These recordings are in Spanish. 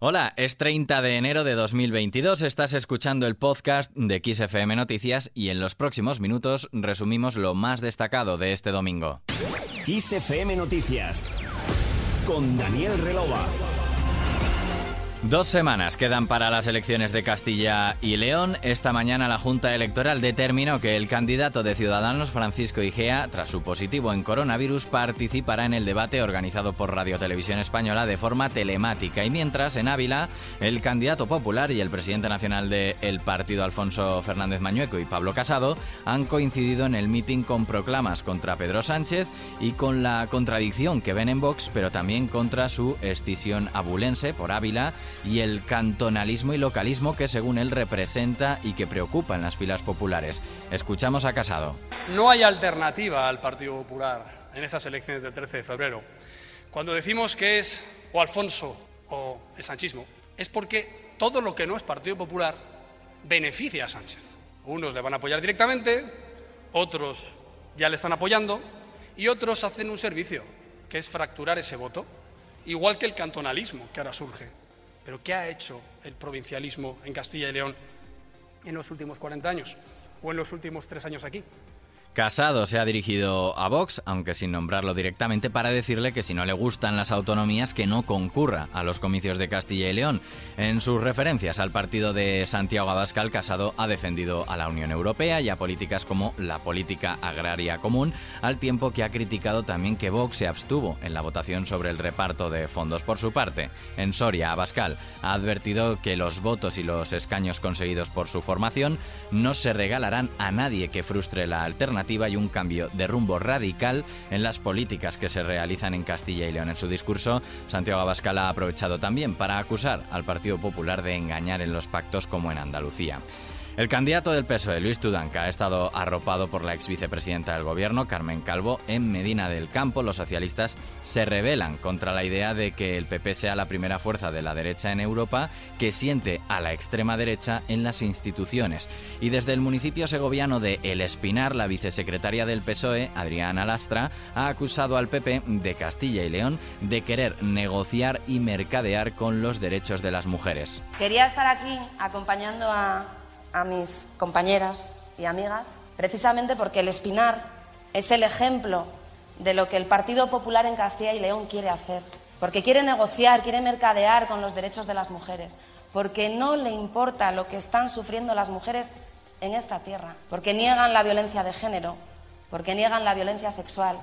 Hola, es 30 de enero de 2022, estás escuchando el podcast de XFM Noticias y en los próximos minutos resumimos lo más destacado de este domingo. XFM Noticias con Daniel Relova. Dos semanas quedan para las elecciones de Castilla y León. Esta mañana la Junta Electoral determinó que el candidato de Ciudadanos, Francisco Igea, tras su positivo en coronavirus, participará en el debate organizado por Radio Televisión Española de forma telemática. Y mientras, en Ávila, el candidato popular y el presidente nacional del partido, Alfonso Fernández Mañueco y Pablo Casado, han coincidido en el mitin con proclamas contra Pedro Sánchez y con la contradicción que ven en Vox, pero también contra su escisión abulense por Ávila y el cantonalismo y localismo que según él representa y que preocupa en las filas populares. Escuchamos a Casado. No hay alternativa al Partido Popular en estas elecciones del 13 de febrero. Cuando decimos que es o Alfonso o el sanchismo, es porque todo lo que no es Partido Popular beneficia a Sánchez. Unos le van a apoyar directamente, otros ya le están apoyando y otros hacen un servicio, que es fracturar ese voto, igual que el cantonalismo que ahora surge. Pero ¿qué ha hecho el provincialismo en Castilla y León en los últimos 40 años o en los últimos tres años aquí? Casado se ha dirigido a Vox, aunque sin nombrarlo directamente, para decirle que si no le gustan las autonomías, que no concurra a los comicios de Castilla y León. En sus referencias al partido de Santiago Abascal, Casado ha defendido a la Unión Europea y a políticas como la política agraria común, al tiempo que ha criticado también que Vox se abstuvo en la votación sobre el reparto de fondos. Por su parte, en Soria, Abascal ha advertido que los votos y los escaños conseguidos por su formación no se regalarán a nadie que frustre la alternativa y un cambio de rumbo radical en las políticas que se realizan en Castilla y León. En su discurso, Santiago Abascal ha aprovechado también para acusar al Partido Popular de engañar en los pactos como en Andalucía. El candidato del PSOE, Luis Tudanca, ha estado arropado por la ex vicepresidenta del gobierno, Carmen Calvo, en Medina del Campo. Los socialistas se rebelan contra la idea de que el PP sea la primera fuerza de la derecha en Europa que siente a la extrema derecha en las instituciones. Y desde el municipio segoviano de El Espinar, la vicesecretaria del PSOE, Adriana Lastra, ha acusado al PP de Castilla y León de querer negociar y mercadear con los derechos de las mujeres. Quería estar aquí acompañando a a mis compañeras y amigas, precisamente porque el Espinar es el ejemplo de lo que el Partido Popular en Castilla y León quiere hacer, porque quiere negociar, quiere mercadear con los derechos de las mujeres, porque no le importa lo que están sufriendo las mujeres en esta tierra, porque niegan la violencia de género, porque niegan la violencia sexual,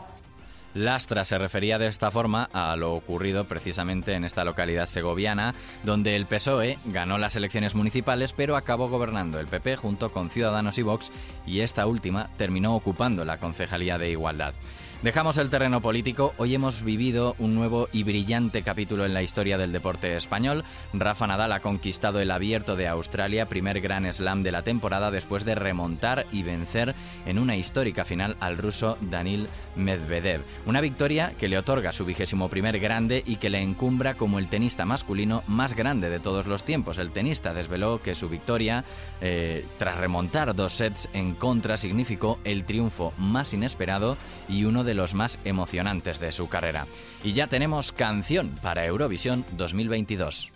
Lastra se refería de esta forma a lo ocurrido precisamente en esta localidad segoviana, donde el PSOE ganó las elecciones municipales pero acabó gobernando el PP junto con Ciudadanos y Vox y esta última terminó ocupando la Concejalía de Igualdad. Dejamos el terreno político. Hoy hemos vivido un nuevo y brillante capítulo en la historia del deporte español. Rafa Nadal ha conquistado el abierto de Australia, primer gran slam de la temporada, después de remontar y vencer en una histórica final al ruso Danil Medvedev. Una victoria que le otorga su vigésimo primer grande y que le encumbra como el tenista masculino más grande de todos los tiempos. El tenista desveló que su victoria, eh, tras remontar dos sets en contra, significó el triunfo más inesperado y uno de los más emocionantes de su carrera. Y ya tenemos canción para Eurovisión 2022.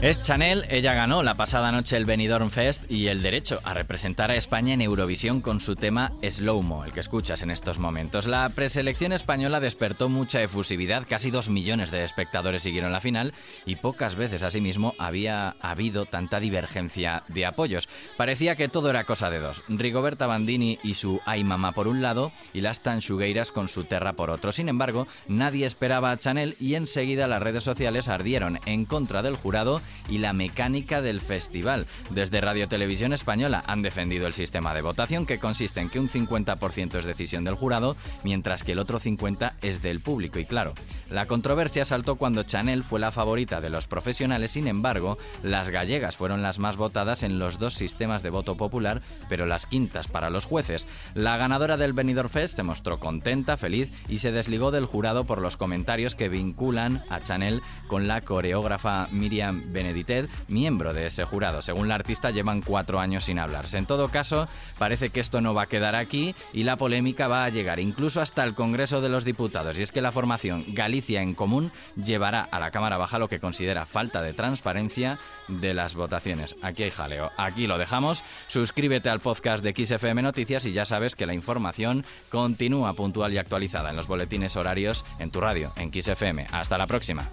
Es Chanel, ella ganó la pasada noche el Benidorm Fest y el derecho a representar a España en Eurovisión con su tema Slow Mo, el que escuchas en estos momentos. La preselección española despertó mucha efusividad, casi dos millones de espectadores siguieron la final y pocas veces asimismo había habido tanta divergencia de apoyos. Parecía que todo era cosa de dos, Rigoberta Bandini y su Ay Mama por un lado y las Tanchugueiras con su Terra por otro. Sin embargo, nadie esperaba a Chanel y enseguida las redes sociales ardieron en contra del jurado y la mecánica del festival. Desde Radio Televisión Española han defendido el sistema de votación que consiste en que un 50% es decisión del jurado, mientras que el otro 50% es del público. Y claro, la controversia saltó cuando Chanel fue la favorita de los profesionales, sin embargo, las gallegas fueron las más votadas en los dos sistemas de voto popular, pero las quintas para los jueces. La ganadora del Benidorm Fest se mostró contenta, feliz y se desligó del jurado por los comentarios que vinculan a Chanel con la coreógrafa Miriam Beneditet, miembro de ese jurado. Según la artista, llevan cuatro años sin hablarse. En todo caso, parece que esto no va a quedar aquí y la polémica va a llegar incluso hasta el Congreso de los Diputados. Y es que la formación Galicia en Común llevará a la Cámara Baja lo que considera falta de transparencia de las votaciones. Aquí hay jaleo. Aquí lo dejamos. Suscríbete al podcast de XFM Noticias y ya sabes que la información continúa puntual y actualizada en los boletines horarios en tu radio, en XFM. Hasta la próxima.